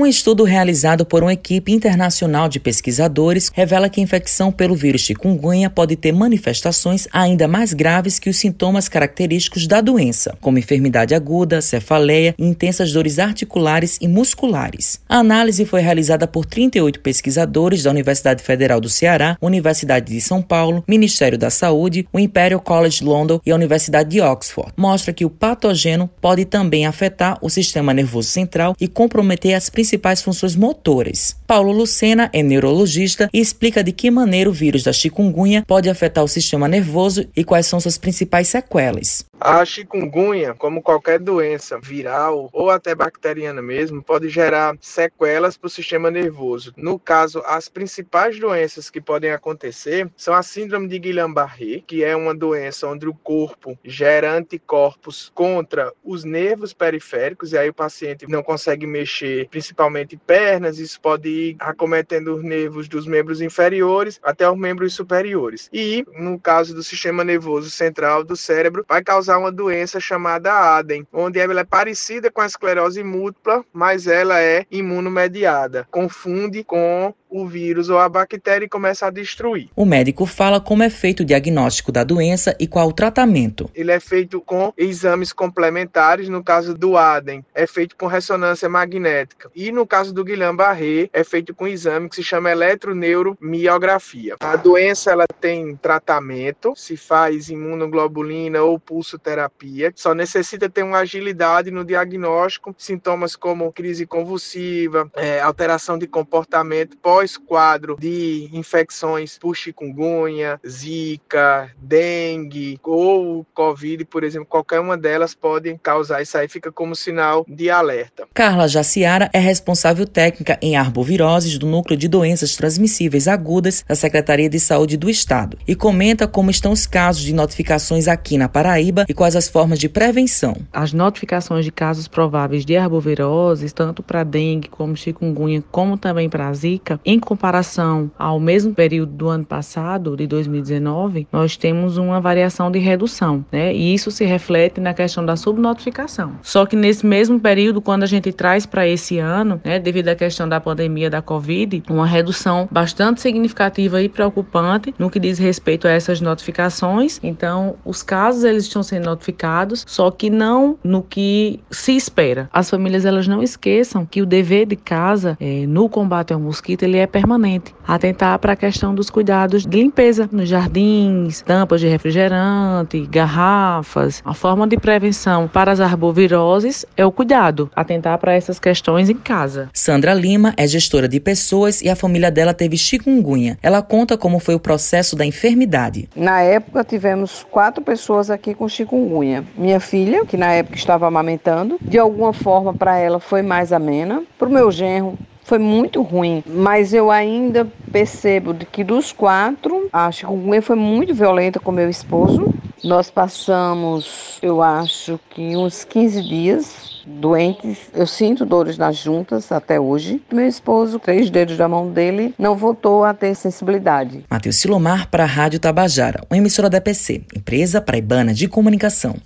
Um estudo realizado por uma equipe internacional de pesquisadores revela que a infecção pelo vírus chikungunya pode ter manifestações ainda mais graves que os sintomas característicos da doença, como enfermidade aguda, cefaleia e intensas dores articulares e musculares. A análise foi realizada por 38 pesquisadores da Universidade Federal do Ceará, Universidade de São Paulo, Ministério da Saúde, o Imperial College London e a Universidade de Oxford. Mostra que o patógeno pode também afetar o sistema nervoso central e comprometer as principais principais funções motoras. Paulo Lucena é neurologista e explica de que maneira o vírus da chikungunya pode afetar o sistema nervoso e quais são suas principais sequelas. A chikungunya, como qualquer doença viral ou até bacteriana mesmo, pode gerar sequelas para o sistema nervoso. No caso, as principais doenças que podem acontecer são a síndrome de Guillain-Barré, que é uma doença onde o corpo gera anticorpos contra os nervos periféricos e aí o paciente não consegue mexer, principalmente pernas, isso pode ir acometendo os nervos dos membros inferiores até os membros superiores. E no caso do sistema nervoso central do cérebro, vai causar causar uma doença chamada ADEM, onde ela é parecida com a esclerose múltipla, mas ela é imunomediada. Confunde com o vírus ou a bactéria e começa a destruir. O médico fala como é feito o diagnóstico da doença e qual o tratamento. Ele é feito com exames complementares, no caso do ADEM, é feito com ressonância magnética. E no caso do Guillain-Barré, é feito com um exame que se chama eletroneuromiografia. A doença ela tem tratamento, se faz imunoglobulina ou pulsoterapia, só necessita ter uma agilidade no diagnóstico, sintomas como crise convulsiva, é, alteração de comportamento pós-quadro de infecções por chikungunya, zika, dengue ou covid, por exemplo, qualquer uma delas pode causar isso aí, fica como sinal de alerta. Carla Jaciara é responsável técnica em arboviroses do Núcleo de Doenças Transmissíveis Agudas da Secretaria de Saúde do Estado e comenta como estão os casos de notificações aqui na Paraíba e quais as formas de prevenção. As notificações de casos prováveis de arboviroses, tanto para dengue como chikungunya, como também para zika, em comparação ao mesmo período do ano passado, de 2019, nós temos uma variação de redução, né? E isso se reflete na questão da subnotificação. Só que nesse mesmo período, quando a gente traz para esse ano, né, devido à questão da pandemia da Covid, uma redução bastante significativa e preocupante no que diz respeito a essas notificações. Então, os casos eles estão sendo notificados, só que não no que se espera. As famílias elas não esqueçam que o dever de casa é, no combate ao mosquito ele é permanente. Atentar para a questão dos cuidados de limpeza nos jardins, tampas de refrigerante, garrafas. A forma de prevenção para as arboviroses é o cuidado. Atentar para essas questões em casa. Sandra Lima é gestora de pessoas e a família dela teve chikungunya. Ela conta como foi o processo da enfermidade. Na época tivemos quatro pessoas aqui com chikungunya. Minha filha, que na época estava amamentando, de alguma forma para ela foi mais amena. Para o meu genro foi muito ruim, mas eu ainda percebo que dos quatro, a chikungunya foi muito violenta com meu esposo. Nós passamos, eu acho que uns 15 dias doentes. Eu sinto dores nas juntas até hoje. Meu esposo, três dedos da mão dele, não voltou a ter sensibilidade. Matheus Silomar para a Rádio Tabajara, uma emissora da EPC, empresa paraibana de comunicação.